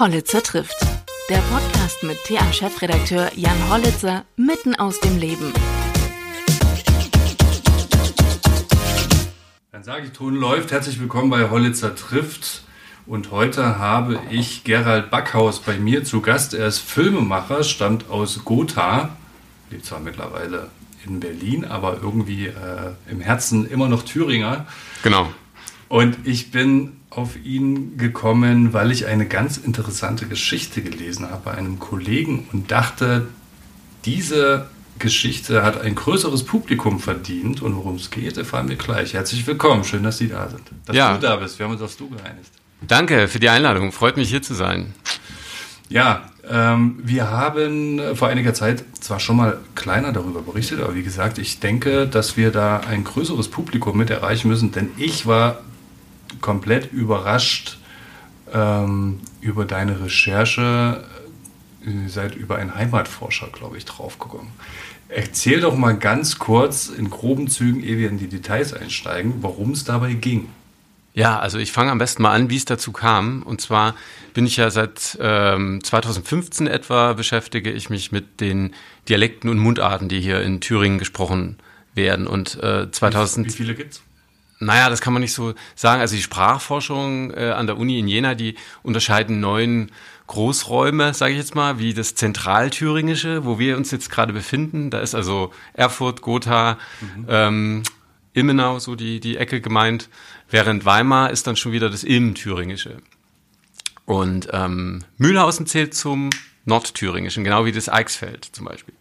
Hollitzer trifft. Der Podcast mit TA-Chefredakteur Jan Hollitzer mitten aus dem Leben. Dann sage ich, Ton läuft. Herzlich willkommen bei Hollitzer trifft. Und heute habe ich Gerald Backhaus bei mir zu Gast. Er ist Filmemacher, stammt aus Gotha, lebt zwar mittlerweile in Berlin, aber irgendwie äh, im Herzen immer noch Thüringer. Genau. Und ich bin auf ihn gekommen, weil ich eine ganz interessante Geschichte gelesen habe bei einem Kollegen und dachte, diese Geschichte hat ein größeres Publikum verdient und worum es geht, erfahren wir gleich. Herzlich willkommen, schön, dass Sie da sind. Dass Ja. du da bist, wir haben uns aufs Du geeinigt. Danke für die Einladung. Freut mich hier zu sein. Ja, ähm, wir haben vor einiger Zeit zwar schon mal kleiner darüber berichtet, aber wie gesagt, ich denke, dass wir da ein größeres Publikum mit erreichen müssen, denn ich war komplett überrascht ähm, über deine Recherche. Ihr seid über einen Heimatforscher, glaube ich, draufgekommen. Erzähl doch mal ganz kurz in groben Zügen, ehe wir in die Details einsteigen, worum es dabei ging. Ja, also ich fange am besten mal an, wie es dazu kam. Und zwar bin ich ja seit ähm, 2015 etwa beschäftige ich mich mit den Dialekten und Mundarten, die hier in Thüringen gesprochen werden. Und äh, 2000 Wie viele gibt's? Naja, das kann man nicht so sagen. Also die Sprachforschung äh, an der Uni in Jena, die unterscheiden neun Großräume, sage ich jetzt mal, wie das Zentralthüringische, wo wir uns jetzt gerade befinden. Da ist also Erfurt, Gotha, ähm, Ilmenau, so die, die Ecke gemeint. Während Weimar ist dann schon wieder das Ilmenthüringische. Und ähm, Mühlhausen zählt zum Nordthüringischen, genau wie das Eichsfeld zum Beispiel.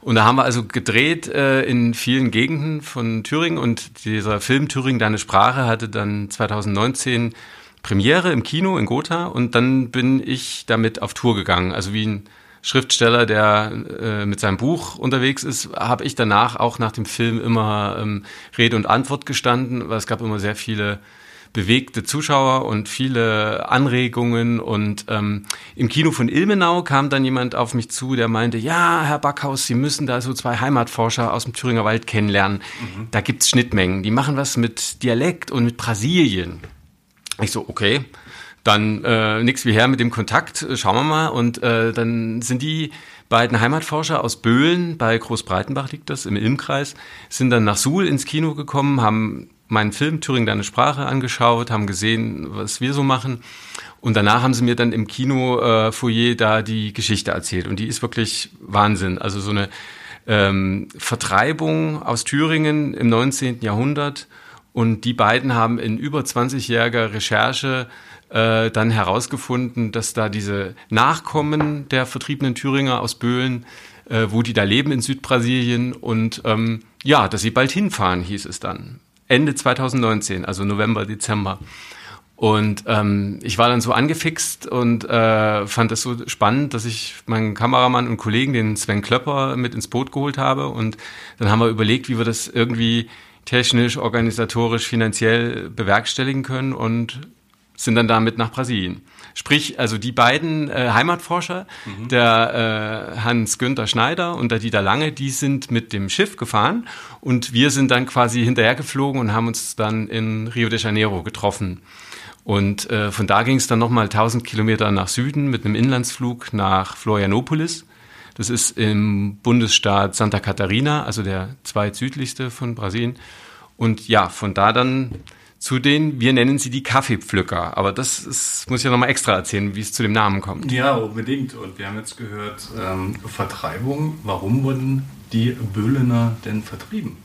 Und da haben wir also gedreht äh, in vielen Gegenden von Thüringen und dieser Film Thüringen, deine Sprache hatte dann 2019 Premiere im Kino in Gotha und dann bin ich damit auf Tour gegangen. Also wie ein Schriftsteller, der äh, mit seinem Buch unterwegs ist, habe ich danach auch nach dem Film immer ähm, Rede und Antwort gestanden, weil es gab immer sehr viele bewegte Zuschauer und viele Anregungen. Und ähm, im Kino von Ilmenau kam dann jemand auf mich zu, der meinte, ja, Herr Backhaus, Sie müssen da so zwei Heimatforscher aus dem Thüringer Wald kennenlernen. Da gibt's Schnittmengen. Die machen was mit Dialekt und mit Brasilien. Ich so, okay. Dann äh, nix wie her mit dem Kontakt, äh, schauen wir mal. Und äh, dann sind die beiden Heimatforscher aus Böhlen, bei Großbreitenbach liegt das, im Ilmkreis, sind dann nach Suhl ins Kino gekommen, haben meinen Film Thüringen deine Sprache angeschaut, haben gesehen, was wir so machen. Und danach haben sie mir dann im Kino äh, da die Geschichte erzählt. Und die ist wirklich Wahnsinn. Also so eine ähm, Vertreibung aus Thüringen im 19. Jahrhundert. Und die beiden haben in über 20-jähriger Recherche äh, dann herausgefunden, dass da diese Nachkommen der vertriebenen Thüringer aus Böhlen, äh, wo die da leben in Südbrasilien und ähm, ja, dass sie bald hinfahren, hieß es dann. Ende 2019, also November, Dezember. Und ähm, ich war dann so angefixt und äh, fand das so spannend, dass ich meinen Kameramann und Kollegen, den Sven Klöpper, mit ins Boot geholt habe. Und dann haben wir überlegt, wie wir das irgendwie technisch, organisatorisch, finanziell bewerkstelligen können und sind dann damit nach Brasilien. Sprich, also die beiden äh, Heimatforscher, der äh, Hans-Günther Schneider und der Dieter Lange, die sind mit dem Schiff gefahren und wir sind dann quasi hinterhergeflogen und haben uns dann in Rio de Janeiro getroffen. Und äh, von da ging es dann nochmal 1000 Kilometer nach Süden mit einem Inlandsflug nach Florianopolis. Das ist im Bundesstaat Santa Catarina, also der zweitsüdlichste von Brasilien. Und ja, von da dann zu den, wir nennen sie die Kaffeepflücker. Aber das ist, muss ich ja nochmal extra erzählen, wie es zu dem Namen kommt. Ja, unbedingt. Und wir haben jetzt gehört, ähm, Vertreibung. Warum wurden die Böhlener denn vertrieben?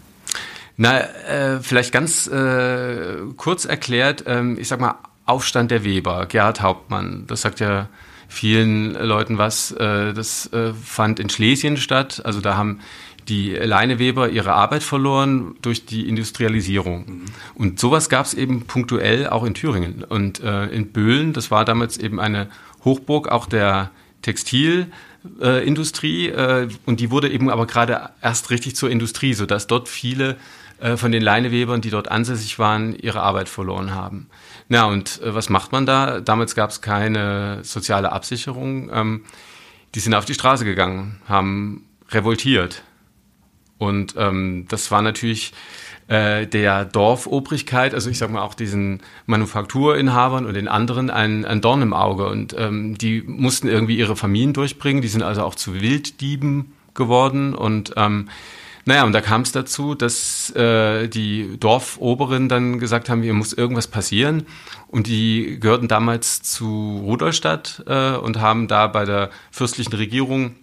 Na, äh, vielleicht ganz äh, kurz erklärt, ähm, ich sag mal, Aufstand der Weber, Gerhard Hauptmann, das sagt ja vielen Leuten was. Äh, das äh, fand in Schlesien statt. Also da haben die Leineweber ihre Arbeit verloren durch die Industrialisierung. Und sowas gab es eben punktuell auch in Thüringen. Und äh, in Böhlen, das war damals eben eine Hochburg auch der Textilindustrie. Äh, und die wurde eben aber gerade erst richtig zur Industrie, sodass dort viele äh, von den Leinewebern, die dort ansässig waren, ihre Arbeit verloren haben. Na, und äh, was macht man da? Damals gab es keine soziale Absicherung. Ähm, die sind auf die Straße gegangen, haben revoltiert. Und ähm, das war natürlich äh, der Dorfobrigkeit, also ich sag mal auch diesen Manufakturinhabern und den anderen ein, ein Dorn im Auge. Und ähm, die mussten irgendwie ihre Familien durchbringen. Die sind also auch zu Wilddieben geworden. Und ähm, naja, und da kam es dazu, dass äh, die Dorfoberen dann gesagt haben, hier muss irgendwas passieren. Und die gehörten damals zu Rudolstadt äh, und haben da bei der fürstlichen Regierung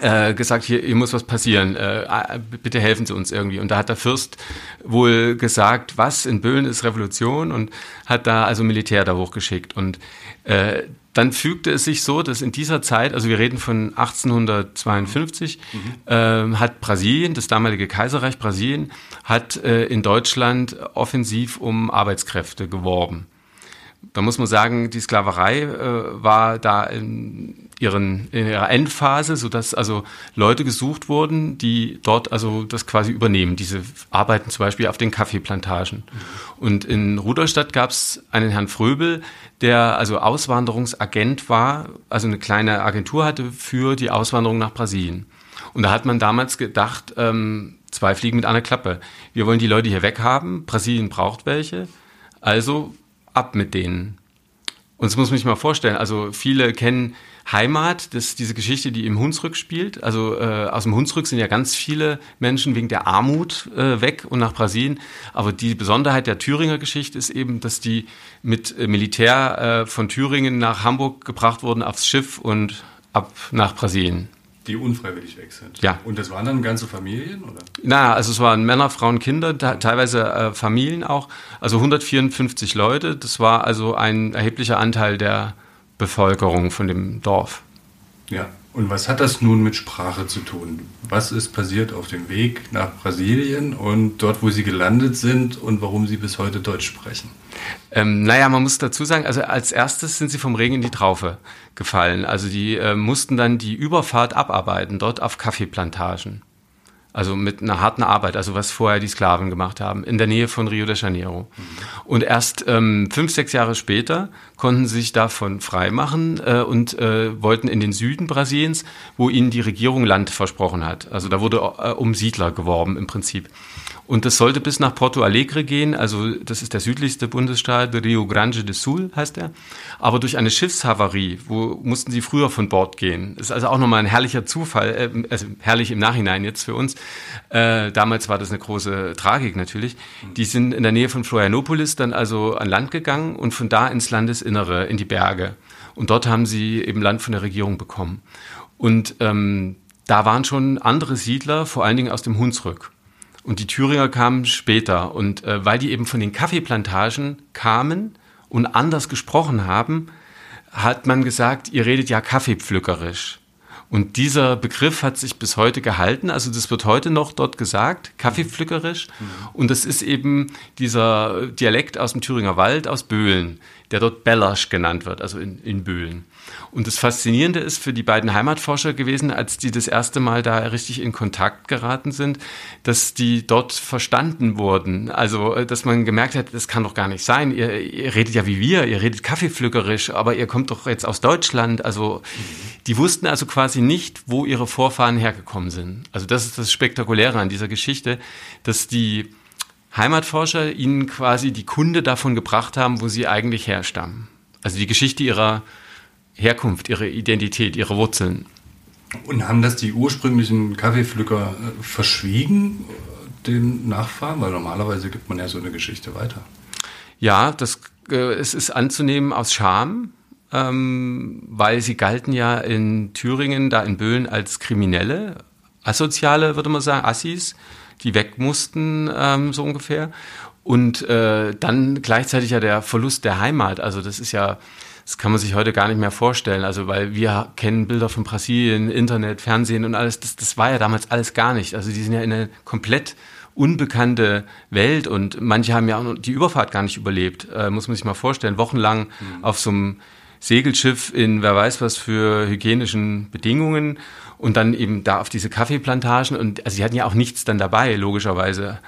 äh, gesagt, hier, hier muss was passieren, äh, äh, bitte helfen Sie uns irgendwie. Und da hat der Fürst wohl gesagt, was in Böhlen ist Revolution und hat da also Militär da hochgeschickt. Und äh, dann fügte es sich so, dass in dieser Zeit, also wir reden von 1852, mhm. äh, hat Brasilien, das damalige Kaiserreich Brasilien, hat äh, in Deutschland offensiv um Arbeitskräfte geworben. Da muss man sagen, die Sklaverei äh, war da in, ihren, in ihrer Endphase, sodass also Leute gesucht wurden, die dort also das quasi übernehmen. Diese arbeiten zum Beispiel auf den Kaffeeplantagen. Und in Rudolstadt gab es einen Herrn Fröbel, der also Auswanderungsagent war, also eine kleine Agentur hatte für die Auswanderung nach Brasilien. Und da hat man damals gedacht, ähm, zwei Fliegen mit einer Klappe. Wir wollen die Leute hier weghaben, Brasilien braucht welche. Also ab mit denen. Und das muss man sich mal vorstellen. Also viele kennen Heimat, das ist diese Geschichte, die im Hunsrück spielt. Also äh, aus dem Hunsrück sind ja ganz viele Menschen wegen der Armut äh, weg und nach Brasilien. Aber die Besonderheit der Thüringer Geschichte ist eben, dass die mit äh, Militär äh, von Thüringen nach Hamburg gebracht wurden aufs Schiff und ab nach Brasilien. Die unfreiwillig weg sind. Ja. Und das waren dann ganze Familien, oder? Na, also es waren Männer, Frauen, Kinder, teilweise äh, Familien auch. Also 154 Leute. Das war also ein erheblicher Anteil der Bevölkerung von dem Dorf. Ja. Und was hat das nun mit Sprache zu tun? Was ist passiert auf dem Weg nach Brasilien und dort, wo Sie gelandet sind und warum Sie bis heute Deutsch sprechen? Ähm, naja, man muss dazu sagen, also als erstes sind Sie vom Regen in die Traufe gefallen. Also die äh, mussten dann die Überfahrt abarbeiten, dort auf Kaffeeplantagen. Also mit einer harten Arbeit, also was vorher die Sklaven gemacht haben, in der Nähe von Rio de Janeiro. Mhm. Und erst ähm, fünf, sechs Jahre später konnten sie sich davon freimachen äh, und äh, wollten in den Süden Brasiliens, wo ihnen die Regierung Land versprochen hat. Also da wurde äh, um Siedler geworben im Prinzip. Und das sollte bis nach Porto Alegre gehen, also das ist der südlichste Bundesstaat, Rio Grande do Sul heißt er. Aber durch eine Schiffshavarie, wo mussten sie früher von Bord gehen. Ist also auch nochmal ein herrlicher Zufall, äh, also herrlich im Nachhinein jetzt für uns. Äh, damals war das eine große Tragik natürlich. Die sind in der Nähe von Florianopolis dann also an Land gegangen und von da ins Landesinnere, in die Berge. Und dort haben sie eben Land von der Regierung bekommen. Und ähm, da waren schon andere Siedler, vor allen Dingen aus dem Hunsrück. Und die Thüringer kamen später. Und äh, weil die eben von den Kaffeeplantagen kamen und anders gesprochen haben, hat man gesagt, ihr redet ja kaffeepflückerisch. Und dieser Begriff hat sich bis heute gehalten. Also das wird heute noch dort gesagt, kaffeepflückerisch. Mhm. Und das ist eben dieser Dialekt aus dem Thüringer Wald, aus Böhlen, der dort Bellersch genannt wird, also in, in Böhlen. Und das Faszinierende ist für die beiden Heimatforscher gewesen, als die das erste Mal da richtig in Kontakt geraten sind, dass die dort verstanden wurden. Also, äh, dass man gemerkt hat, das kann doch gar nicht sein. Ihr, ihr redet ja wie wir, ihr redet kaffeepflückerisch, aber ihr kommt doch jetzt aus Deutschland. Also, die wussten also quasi nicht, wo ihre Vorfahren hergekommen sind. Also, das ist das Spektakuläre an dieser Geschichte, dass die Heimatforscher ihnen quasi die Kunde davon gebracht haben, wo sie eigentlich herstammen. Also die Geschichte ihrer Herkunft, ihre Identität, ihre Wurzeln. Und haben das die ursprünglichen Kaffeepflücker äh, verschwiegen, den Nachfahren? Weil normalerweise gibt man ja so eine Geschichte weiter. Ja, das, äh, es ist anzunehmen aus Scham, ähm, weil sie galten ja in Thüringen, da in Böhlen als Kriminelle, Asoziale, würde man sagen, Assis, die weg mussten, ähm, so ungefähr. Und äh, dann gleichzeitig ja der Verlust der Heimat. Also das ist ja das kann man sich heute gar nicht mehr vorstellen. Also, weil wir kennen Bilder von Brasilien, Internet, Fernsehen und alles. Das, das war ja damals alles gar nicht. Also, die sind ja in eine komplett unbekannte Welt und manche haben ja auch die Überfahrt gar nicht überlebt. Äh, muss man sich mal vorstellen. Wochenlang mhm. auf so einem Segelschiff in wer weiß was für hygienischen Bedingungen und dann eben da auf diese Kaffeeplantagen und also sie hatten ja auch nichts dann dabei, logischerweise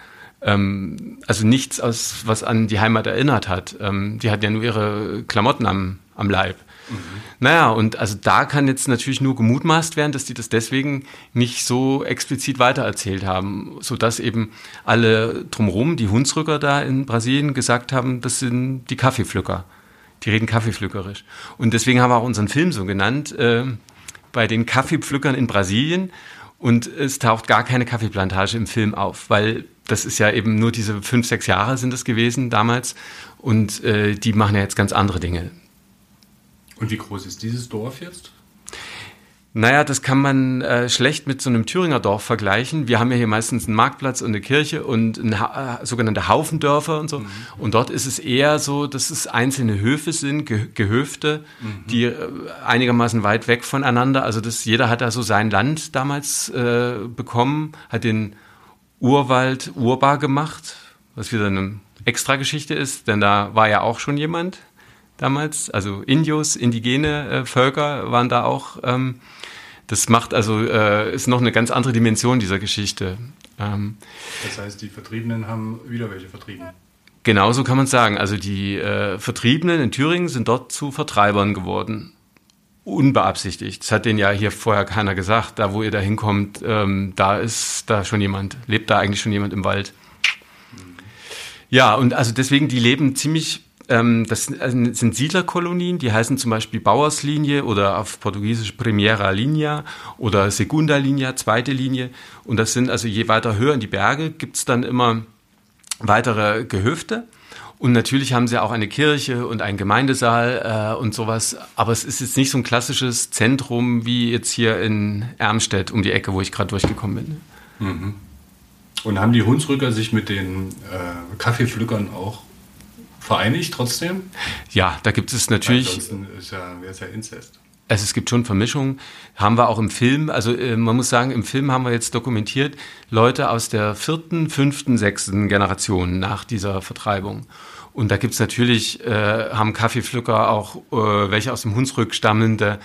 ähm, also nichts aus, was an die Heimat erinnert hat. Ähm, die hatten ja nur ihre Klamotten am, am Leib. Mhm. Naja, und also da kann jetzt natürlich nur gemutmaßt werden, dass die das deswegen nicht so explizit weitererzählt haben, sodass eben alle drumherum, die Hunsrücker da in Brasilien, gesagt haben, das sind die Kaffeepflücker. Die reden kaffeepflückerisch. Und deswegen haben wir auch unseren Film so genannt, äh, bei den Kaffeepflückern in Brasilien. Und es taucht gar keine Kaffeeplantage im Film auf, weil das ist ja eben nur diese fünf, sechs Jahre sind es gewesen damals. Und äh, die machen ja jetzt ganz andere Dinge. Und wie groß ist dieses Dorf jetzt? Naja, das kann man äh, schlecht mit so einem Thüringer Dorf vergleichen. Wir haben ja hier meistens einen Marktplatz und eine Kirche und ein, äh, sogenannte Haufendörfer und so. Mhm. Und dort ist es eher so, dass es einzelne Höfe sind, Ge Gehöfte, mhm. die äh, einigermaßen weit weg voneinander. Also das, jeder hat da so sein Land damals äh, bekommen, hat den Urwald urbar gemacht, was wieder eine Extrageschichte ist, denn da war ja auch schon jemand damals. Also Indios, indigene äh, Völker waren da auch. Ähm, das macht also, äh, ist noch eine ganz andere Dimension dieser Geschichte. Ähm, das heißt, die Vertriebenen haben wieder welche vertrieben. Genauso kann man sagen. Also die äh, Vertriebenen in Thüringen sind dort zu Vertreibern geworden. Unbeabsichtigt. Das hat denen ja hier vorher keiner gesagt. Da, wo ihr da hinkommt, ähm, da ist da schon jemand, lebt da eigentlich schon jemand im Wald. Ja, und also deswegen, die leben ziemlich ähm, das sind Siedlerkolonien, die heißen zum Beispiel Bauerslinie oder auf Portugiesisch Primera Linea oder Segunda Linea, zweite Linie. Und das sind also je weiter höher in die Berge gibt es dann immer weitere Gehöfte. Und natürlich haben sie auch eine Kirche und einen Gemeindesaal äh, und sowas. Aber es ist jetzt nicht so ein klassisches Zentrum wie jetzt hier in Ermstedt um die Ecke, wo ich gerade durchgekommen bin. Mhm. Und haben die Hunsrücker sich mit den äh, Kaffeepflückern auch vereinigt trotzdem? Ja, da gibt es natürlich. Ansonsten ist ja, wäre es ja Inzest. Also es gibt schon Vermischungen, haben wir auch im Film. Also äh, man muss sagen, im Film haben wir jetzt dokumentiert Leute aus der vierten, fünften, sechsten Generation nach dieser Vertreibung. Und da gibt es natürlich, äh, haben Kaffeepflücker auch äh, welche aus dem Hunsrück stammende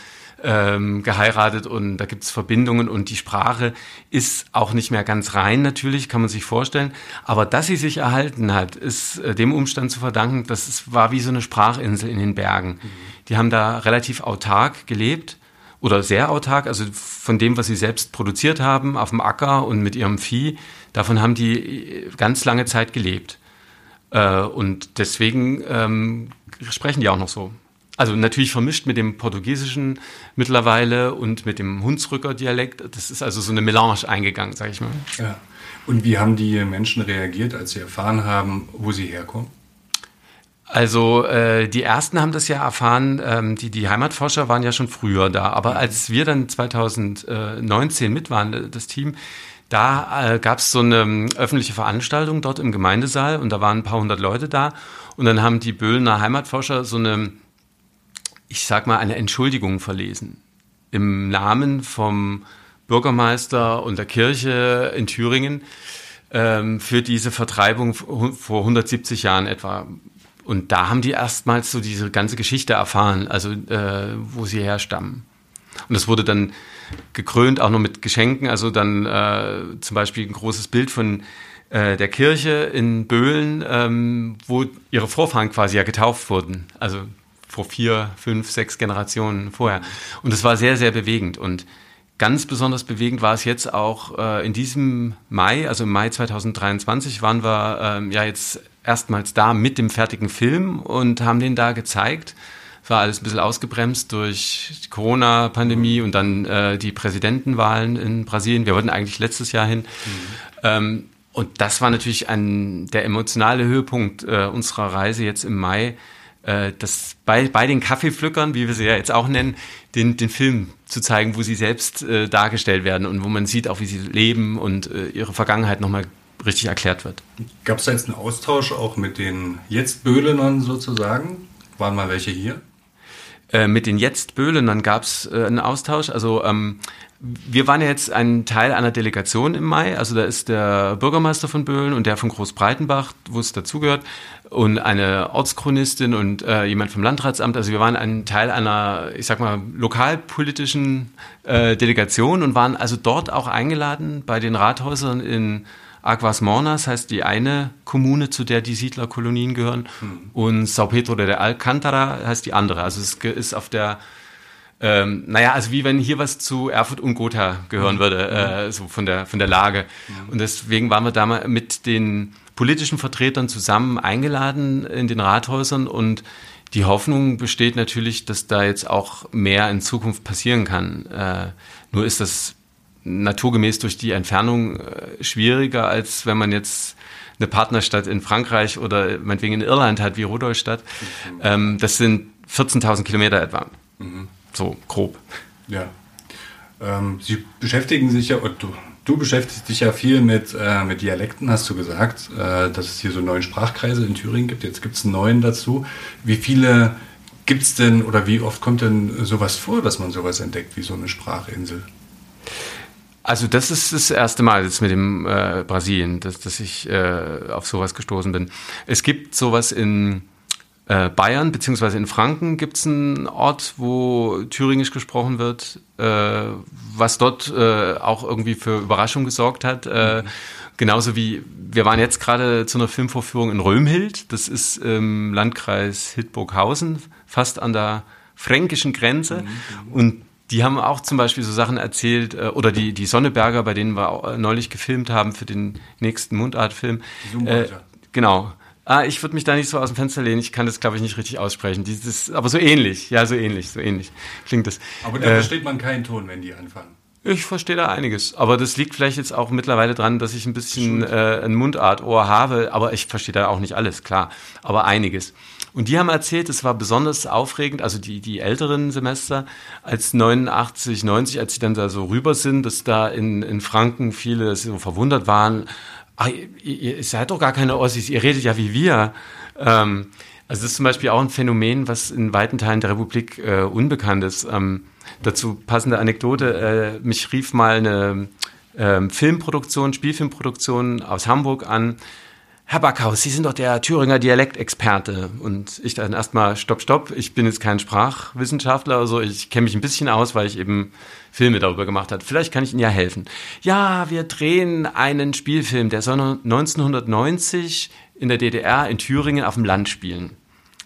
ähm, geheiratet und da gibt es Verbindungen und die Sprache ist auch nicht mehr ganz rein natürlich, kann man sich vorstellen. Aber dass sie sich erhalten hat, ist äh, dem Umstand zu verdanken, dass es war wie so eine Sprachinsel in den Bergen. Mhm. Die haben da relativ autark gelebt oder sehr autark, also von dem, was sie selbst produziert haben auf dem Acker und mit ihrem Vieh, davon haben die äh, ganz lange Zeit gelebt. Äh, und deswegen ähm, sprechen die auch noch so. Also natürlich vermischt mit dem Portugiesischen mittlerweile und mit dem Hunsrücker Dialekt. Das ist also so eine Melange eingegangen, sage ich mal. Ja. Und wie haben die Menschen reagiert, als sie erfahren haben, wo sie herkommen? Also äh, die ersten haben das ja erfahren, ähm, die, die Heimatforscher waren ja schon früher da. Aber mhm. als wir dann 2019 mit waren, das Team, da äh, gab es so eine ähm, öffentliche Veranstaltung dort im Gemeindesaal und da waren ein paar hundert Leute da. Und dann haben die Böhlener Heimatforscher so eine ich sag mal, eine Entschuldigung verlesen. Im Namen vom Bürgermeister und der Kirche in Thüringen ähm, für diese Vertreibung vor 170 Jahren etwa. Und da haben die erstmals so diese ganze Geschichte erfahren, also äh, wo sie herstammen. Und das wurde dann gekrönt auch noch mit Geschenken, also dann äh, zum Beispiel ein großes Bild von äh, der Kirche in Böhlen, ähm, wo ihre Vorfahren quasi ja getauft wurden. Also vor vier, fünf, sechs Generationen vorher. Und es war sehr, sehr bewegend. Und ganz besonders bewegend war es jetzt auch äh, in diesem Mai, also im Mai 2023, waren wir ähm, ja jetzt erstmals da mit dem fertigen Film und haben den da gezeigt. Es war alles ein bisschen ausgebremst durch die Corona-Pandemie und dann äh, die Präsidentenwahlen in Brasilien. Wir wollten eigentlich letztes Jahr hin. Mhm. Ähm, und das war natürlich ein, der emotionale Höhepunkt äh, unserer Reise jetzt im Mai, äh, das bei, bei den Kaffeepflückern, wie wir sie ja jetzt auch nennen, den, den Film zu zeigen, wo sie selbst äh, dargestellt werden und wo man sieht auch, wie sie leben und äh, ihre Vergangenheit nochmal richtig erklärt wird. Gab es da jetzt einen Austausch auch mit den Jetzt-Böhlenern sozusagen? Waren mal welche hier? Äh, mit den Jetzt-Böhlenern gab es äh, einen Austausch. Also ähm, wir waren ja jetzt ein Teil einer Delegation im Mai. Also da ist der Bürgermeister von Böhlen und der von Großbreitenbach, wo es dazugehört, und eine Ortschronistin und äh, jemand vom Landratsamt. Also wir waren ein Teil einer, ich sag mal, lokalpolitischen äh, Delegation und waren also dort auch eingeladen bei den Rathäusern in Aguas Mornas heißt die eine Kommune, zu der die Siedlerkolonien gehören. Mhm. Und Sao Pedro de Alcántara heißt die andere. Also es ist auf der ähm, naja, also wie wenn hier was zu Erfurt und Gotha gehören mhm. würde, äh, so von der, von der Lage. Mhm. Und deswegen waren wir da mal mit den politischen Vertretern zusammen eingeladen in den Rathäusern und die Hoffnung besteht natürlich, dass da jetzt auch mehr in Zukunft passieren kann. Äh, nur ist das naturgemäß durch die Entfernung äh, schwieriger, als wenn man jetzt eine Partnerstadt in Frankreich oder meinetwegen in Irland hat, wie Rudolstadt. Mhm. Ähm, das sind 14.000 Kilometer etwa. Mhm. So grob. Ja. Ähm, Sie beschäftigen sich ja, du, du beschäftigst dich ja viel mit, äh, mit Dialekten, hast du gesagt, äh, dass es hier so neun Sprachkreise in Thüringen gibt. Jetzt gibt es einen neuen dazu. Wie viele gibt es denn oder wie oft kommt denn sowas vor, dass man sowas entdeckt wie so eine Sprachinsel? Also das ist das erste Mal jetzt mit dem äh, Brasilien, dass, dass ich äh, auf sowas gestoßen bin. Es gibt sowas in äh, Bayern beziehungsweise in Franken gibt es einen Ort, wo Thüringisch gesprochen wird, äh, was dort äh, auch irgendwie für Überraschung gesorgt hat. Mhm. Genauso wie wir waren jetzt gerade zu einer Filmvorführung in Römhild. Das ist im Landkreis Hildburghausen, fast an der fränkischen Grenze. Mhm. Und die haben auch zum Beispiel so Sachen erzählt, äh, oder die, die Sonneberger, bei denen wir auch neulich gefilmt haben für den nächsten Mundartfilm. Äh, genau. Ah, ich würde mich da nicht so aus dem Fenster lehnen. Ich kann das, glaube ich, nicht richtig aussprechen. Dieses, aber so ähnlich. Ja, so ähnlich, so ähnlich klingt das. Aber da äh, versteht man keinen Ton, wenn die anfangen. Ich verstehe da einiges. Aber das liegt vielleicht jetzt auch mittlerweile dran, dass ich ein bisschen äh, ein Mundartohr habe. Aber ich verstehe da auch nicht alles, klar. Aber einiges. Und die haben erzählt, es war besonders aufregend, also die, die älteren Semester, als 89, 90, als sie dann da so rüber sind, dass da in, in Franken viele so verwundert waren ach, ihr, ihr seid doch gar keine Ossis, ihr redet ja wie wir. Ähm, also das ist zum Beispiel auch ein Phänomen, was in weiten Teilen der Republik äh, unbekannt ist. Ähm, dazu passende Anekdote, äh, mich rief mal eine äh, Filmproduktion, Spielfilmproduktion aus Hamburg an, Herr Backhaus, Sie sind doch der Thüringer Dialektexperte. Und ich dann erstmal, stopp, stopp, ich bin jetzt kein Sprachwissenschaftler, also ich kenne mich ein bisschen aus, weil ich eben Filme darüber gemacht habe. Vielleicht kann ich Ihnen ja helfen. Ja, wir drehen einen Spielfilm, der soll 1990 in der DDR in Thüringen auf dem Land spielen.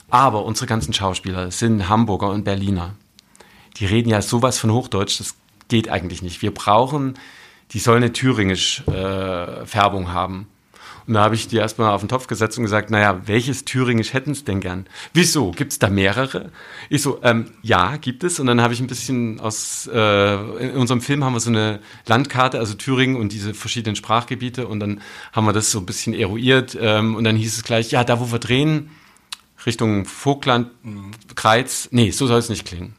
Aber unsere ganzen Schauspieler sind Hamburger und Berliner. Die reden ja sowas von Hochdeutsch, das geht eigentlich nicht. Wir brauchen, die sollen eine thüringisch äh, Färbung haben. Und da habe ich die erstmal auf den Topf gesetzt und gesagt, naja, welches Thüringisch hätten Sie denn gern? Wieso? Gibt es da mehrere? Ich so, ähm, ja, gibt es. Und dann habe ich ein bisschen aus, äh, in unserem Film haben wir so eine Landkarte, also Thüringen und diese verschiedenen Sprachgebiete. Und dann haben wir das so ein bisschen eruiert. Ähm, und dann hieß es gleich, ja, da wo wir drehen, Richtung Vogtland. Kreiz, nee, so soll es nicht klingen.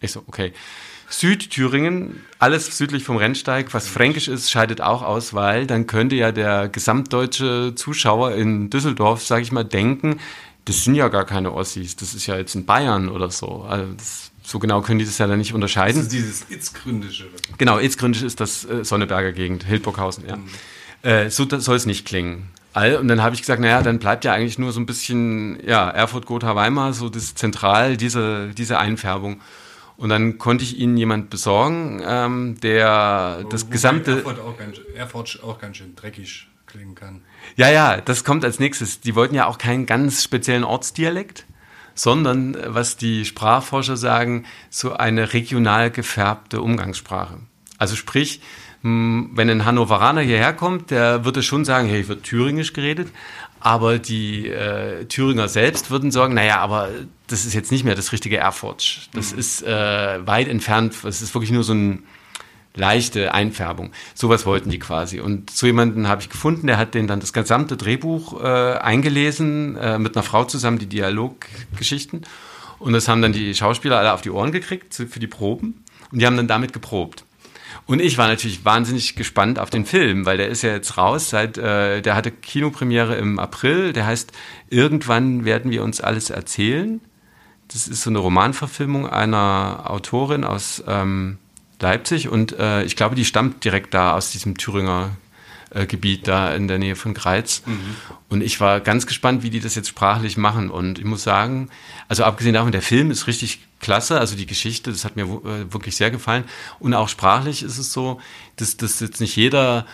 Ich so, okay. Südthüringen, alles südlich vom Rennsteig, was fränkisch ist, scheidet auch aus, weil dann könnte ja der gesamtdeutsche Zuschauer in Düsseldorf, sage ich mal, denken, das sind ja gar keine Ossis, das ist ja jetzt in Bayern oder so. Also das, so genau können die das ja dann nicht unterscheiden. Das ist dieses Itzgründische. Genau, Itzgründische ist das äh, Sonneberger Gegend, Hildburghausen, ja. Mhm. Äh, so soll es nicht klingen. All, und dann habe ich gesagt, naja, dann bleibt ja eigentlich nur so ein bisschen, ja, Erfurt, Gotha, Weimar, so das Zentral, diese, diese Einfärbung. Und dann konnte ich ihnen jemand besorgen, ähm, der Wo, das gesamte. Erfurt auch, ganz, Erfurt auch ganz schön dreckig klingen kann. Ja, ja, das kommt als nächstes. Die wollten ja auch keinen ganz speziellen Ortsdialekt, sondern, was die Sprachforscher sagen, so eine regional gefärbte Umgangssprache. Also sprich, wenn ein Hannoveraner hierher kommt, der würde schon sagen, hey, wird Thüringisch geredet, aber die äh, Thüringer selbst würden sagen, naja, aber das ist jetzt nicht mehr das richtige Erfurt. Das mhm. ist äh, weit entfernt, das ist wirklich nur so eine leichte Einfärbung. Sowas wollten die quasi. Und so jemanden habe ich gefunden, der hat den dann das gesamte Drehbuch äh, eingelesen, äh, mit einer Frau zusammen, die Dialoggeschichten. Und das haben dann die Schauspieler alle auf die Ohren gekriegt für die Proben. Und die haben dann damit geprobt. Und ich war natürlich wahnsinnig gespannt auf den Film, weil der ist ja jetzt raus. Seit, äh, der hatte Kinopremiere im April. Der heißt Irgendwann werden wir uns alles erzählen. Das ist so eine Romanverfilmung einer Autorin aus ähm, Leipzig und äh, ich glaube, die stammt direkt da aus diesem Thüringer äh, Gebiet da in der Nähe von Greiz. Mhm. Und ich war ganz gespannt, wie die das jetzt sprachlich machen. Und ich muss sagen, also abgesehen davon, der Film ist richtig klasse, also die Geschichte, das hat mir äh, wirklich sehr gefallen. Und auch sprachlich ist es so, dass, dass jetzt nicht jeder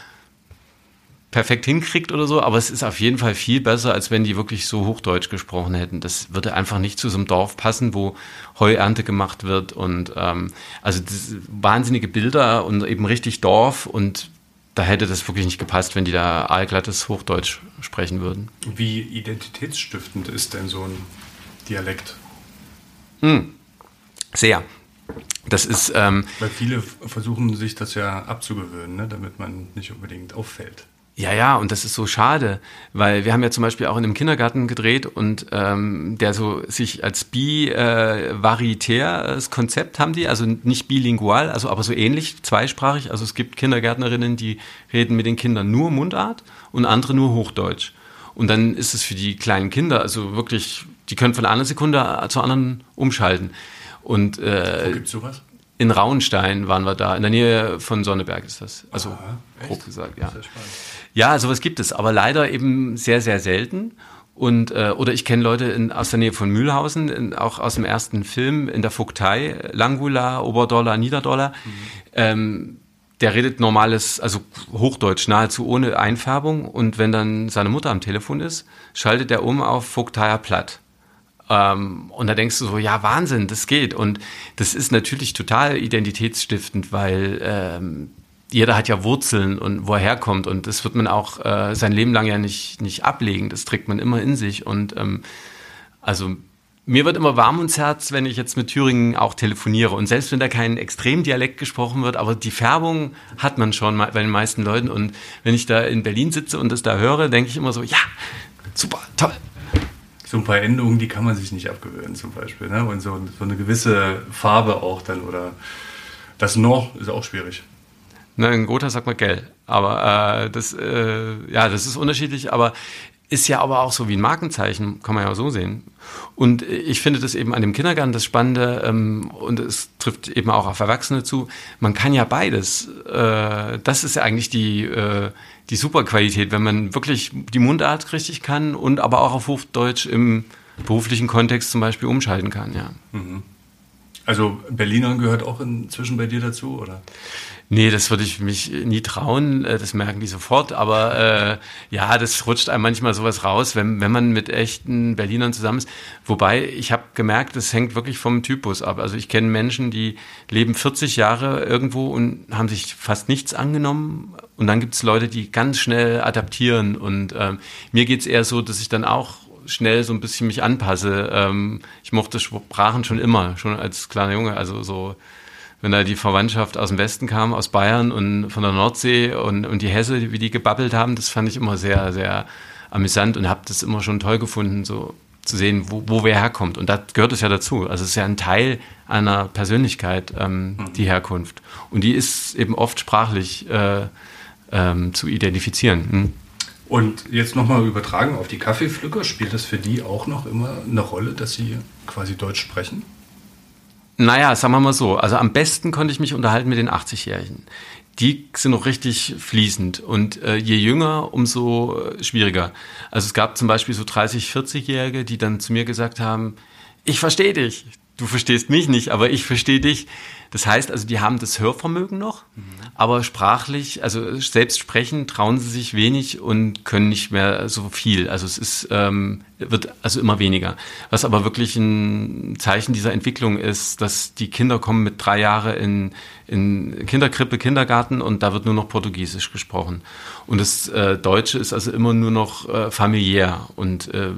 perfekt hinkriegt oder so, aber es ist auf jeden Fall viel besser, als wenn die wirklich so Hochdeutsch gesprochen hätten. Das würde einfach nicht zu so einem Dorf passen, wo Heuernte gemacht wird und ähm, also wahnsinnige Bilder und eben richtig Dorf und da hätte das wirklich nicht gepasst, wenn die da allglattes Hochdeutsch sprechen würden. Wie identitätsstiftend ist denn so ein Dialekt? Hm. Sehr. Das ist. Ähm, Weil viele versuchen sich das ja abzugewöhnen, ne, damit man nicht unbedingt auffällt. Ja, ja, und das ist so schade, weil wir haben ja zum Beispiel auch in einem Kindergarten gedreht und ähm, der so sich als bi-varitäres äh, Konzept haben die, also nicht bilingual, also aber so ähnlich, zweisprachig. Also es gibt Kindergärtnerinnen, die reden mit den Kindern nur Mundart und andere nur Hochdeutsch. Und dann ist es für die kleinen Kinder, also wirklich, die können von einer Sekunde zur anderen umschalten. Und, äh, Wo gibt's sowas? In Rauenstein waren wir da, in der Nähe von Sonneberg ist das. Also Aha, grob gesagt, ja. Ja, sowas gibt es, aber leider eben sehr, sehr selten. Und, äh, oder ich kenne Leute in, aus der Nähe von Mühlhausen, in, auch aus dem ersten Film in der Vogtei, Langula, Oberdollar, Niederdollar. Mhm. Ähm, der redet normales, also Hochdeutsch, nahezu ohne Einfärbung. Und wenn dann seine Mutter am Telefon ist, schaltet er um auf Vogteier Platt. Ähm, und da denkst du so, ja, Wahnsinn, das geht. Und das ist natürlich total identitätsstiftend, weil ähm, jeder hat ja Wurzeln und wo er herkommt und das wird man auch äh, sein Leben lang ja nicht, nicht ablegen. Das trägt man immer in sich und ähm, also mir wird immer warm ums Herz, wenn ich jetzt mit Thüringen auch telefoniere. Und selbst wenn da kein Extremdialekt gesprochen wird, aber die Färbung hat man schon bei den meisten Leuten. Und wenn ich da in Berlin sitze und das da höre, denke ich immer so, ja, super, toll. So ein paar Endungen, die kann man sich nicht abgewöhnen zum Beispiel. Ne? Und so, so eine gewisse Farbe auch dann oder das noch ist auch schwierig. Ne, in Gotha sagt man Gell. Aber äh, das, äh, ja, das ist unterschiedlich, aber ist ja aber auch so wie ein Markenzeichen, kann man ja so sehen. Und ich finde das eben an dem Kindergarten das Spannende, ähm, und es trifft eben auch auf Erwachsene zu, man kann ja beides. Äh, das ist ja eigentlich die, äh, die Superqualität, wenn man wirklich die Mundart richtig kann und aber auch auf Hochdeutsch im beruflichen Kontext zum Beispiel umschalten kann, ja. Mhm. Also Berlinern gehört auch inzwischen bei dir dazu, oder? Nee, das würde ich mich nie trauen, äh, das merken die sofort. Aber äh, ja, das rutscht einem manchmal sowas raus, wenn, wenn man mit echten Berlinern zusammen ist. Wobei, ich habe gemerkt, das hängt wirklich vom Typus ab. Also ich kenne Menschen, die leben 40 Jahre irgendwo und haben sich fast nichts angenommen. Und dann gibt es Leute, die ganz schnell adaptieren. Und ähm, mir geht's eher so, dass ich dann auch schnell so ein bisschen mich anpasse. Ähm, ich mochte Sprachen schon immer, schon als kleiner Junge. Also so wenn da die Verwandtschaft aus dem Westen kam, aus Bayern und von der Nordsee und, und die Hesse, wie die gebabbelt haben, das fand ich immer sehr, sehr amüsant und habe das immer schon toll gefunden, so zu sehen, wo, wo wer herkommt. Und da gehört es ja dazu. Also es ist ja ein Teil einer Persönlichkeit, ähm, mhm. die Herkunft. Und die ist eben oft sprachlich äh, ähm, zu identifizieren. Hm? Und jetzt nochmal übertragen auf die Kaffeepflücker, spielt das für die auch noch immer eine Rolle, dass sie quasi Deutsch sprechen? Naja, sagen wir mal so. Also am besten konnte ich mich unterhalten mit den 80-Jährigen. Die sind noch richtig fließend und äh, je jünger, umso äh, schwieriger. Also es gab zum Beispiel so 30, 40-Jährige, die dann zu mir gesagt haben, ich verstehe dich, du verstehst mich nicht, aber ich verstehe dich. Das heißt also, die haben das Hörvermögen noch, mhm. aber sprachlich, also selbst sprechen, trauen sie sich wenig und können nicht mehr so viel. Also es ist, ähm, wird also immer weniger. Was aber wirklich ein Zeichen dieser Entwicklung ist, dass die Kinder kommen mit drei Jahren in, in Kinderkrippe, Kindergarten und da wird nur noch Portugiesisch gesprochen. Und das äh, Deutsche ist also immer nur noch äh, familiär und äh,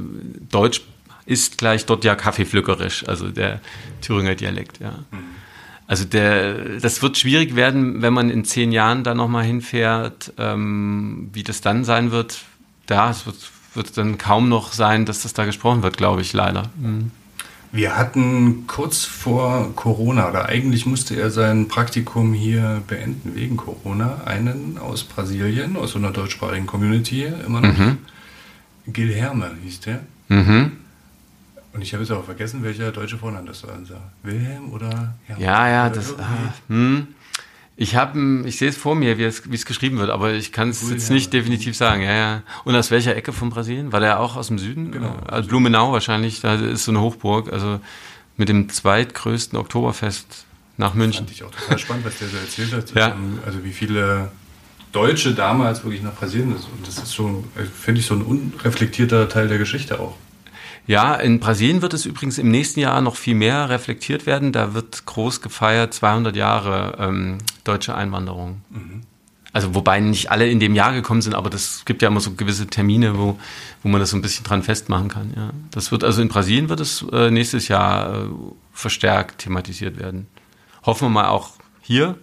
Deutsch ist gleich dort ja kaffeepflückerisch, also der Thüringer Dialekt, ja. Also der, das wird schwierig werden, wenn man in zehn Jahren da nochmal hinfährt, ähm, wie das dann sein wird. Ja, es wird, wird, dann kaum noch sein, dass das da gesprochen wird, glaube ich, leider. Mhm. Wir hatten kurz vor Corona, oder eigentlich musste er sein Praktikum hier beenden wegen Corona, einen aus Brasilien, aus so einer deutschsprachigen Community immer noch. Mhm. Gilherme hieß der. Mhm. Und ich habe jetzt auch vergessen, welcher deutsche Vorname das war. Wilhelm oder Hermann? Ja, ja, oder das. Ah, hm. Ich habe, ich sehe es vor mir, wie es, wie es geschrieben wird, aber ich kann es jetzt nicht definitiv sagen. Ja, ja. Und aus welcher Ecke von Brasilien? War der auch aus dem Süden? Genau. Also Blumenau wahrscheinlich. Da ist so eine Hochburg. Also mit dem zweitgrößten Oktoberfest nach München. Fand ich auch total spannend, was der so erzählt hat. ja. Also wie viele Deutsche damals wirklich nach Brasilien ist. Und das ist schon, finde ich, so ein unreflektierter Teil der Geschichte auch. Ja, in Brasilien wird es übrigens im nächsten Jahr noch viel mehr reflektiert werden. Da wird groß gefeiert 200 Jahre ähm, deutsche Einwanderung. Mhm. Also wobei nicht alle in dem Jahr gekommen sind, aber das gibt ja immer so gewisse Termine, wo, wo man das so ein bisschen dran festmachen kann. Ja. Das wird also in Brasilien wird es äh, nächstes Jahr äh, verstärkt thematisiert werden. Hoffen wir mal auch hier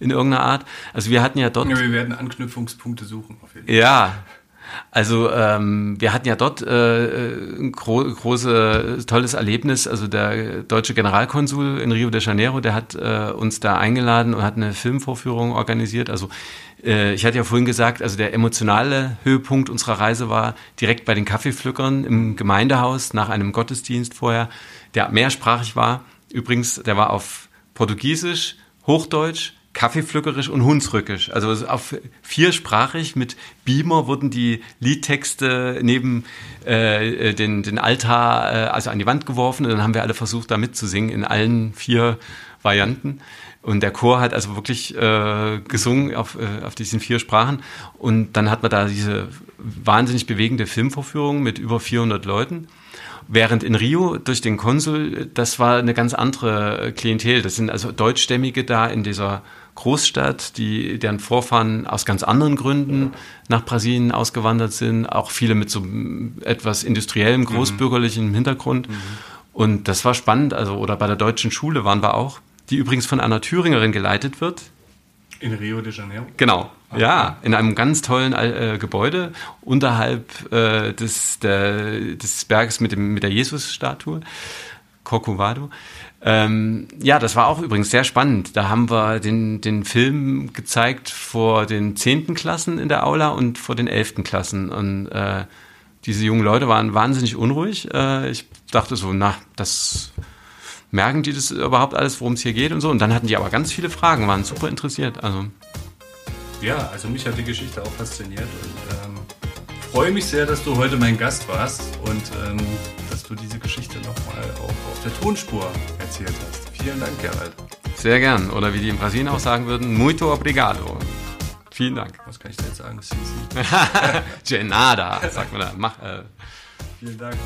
in irgendeiner Art. Also wir hatten ja dort. Ja, wir werden Anknüpfungspunkte suchen. Auf jeden Fall. Ja, also ähm, wir hatten ja dort äh, ein gro großes, tolles Erlebnis. Also der deutsche Generalkonsul in Rio de Janeiro, der hat äh, uns da eingeladen und hat eine Filmvorführung organisiert. Also äh, ich hatte ja vorhin gesagt, also der emotionale Höhepunkt unserer Reise war direkt bei den Kaffeepflückern im Gemeindehaus nach einem Gottesdienst vorher, der mehrsprachig war. Übrigens, der war auf Portugiesisch, Hochdeutsch, Kaffeepflückerisch und Hunsrückisch. Also auf viersprachig mit Beamer wurden die Liedtexte neben äh, äh, den, den Altar, äh, also an die Wand geworfen und dann haben wir alle versucht, da mitzusingen in allen vier Varianten. Und der Chor hat also wirklich äh, gesungen auf, äh, auf diesen vier Sprachen. Und dann hat man da diese wahnsinnig bewegende Filmvorführung mit über 400 Leuten. Während in Rio durch den Konsul, das war eine ganz andere Klientel. Das sind also Deutschstämmige da in dieser Großstadt, die, deren Vorfahren aus ganz anderen Gründen nach Brasilien ausgewandert sind, auch viele mit so etwas industriellem, mhm. großbürgerlichem Hintergrund. Mhm. Und das war spannend, also, oder bei der deutschen Schule waren wir auch, die übrigens von einer Thüringerin geleitet wird. In Rio de Janeiro? Genau, ah, ja, in einem ganz tollen äh, Gebäude unterhalb äh, des, der, des Berges mit, dem, mit der Jesus-Statue, Corcovado. Ähm, ja, das war auch übrigens sehr spannend. Da haben wir den, den Film gezeigt vor den zehnten Klassen in der Aula und vor den elften Klassen. Und äh, diese jungen Leute waren wahnsinnig unruhig. Äh, ich dachte so, na, das merken die das überhaupt alles, worum es hier geht und so. Und dann hatten die aber ganz viele Fragen, waren super interessiert. Also ja, also mich hat die Geschichte auch fasziniert und ähm, freue mich sehr, dass du heute mein Gast warst und ähm, du diese Geschichte nochmal auch auf der Tonspur erzählt hast. Vielen Dank, Gerald. Sehr gern. Oder wie die in Brasilien auch sagen würden, muito obrigado. Vielen Dank. Was kann ich da jetzt sagen? De nada, sagt man da. Mach, äh. Vielen Dank.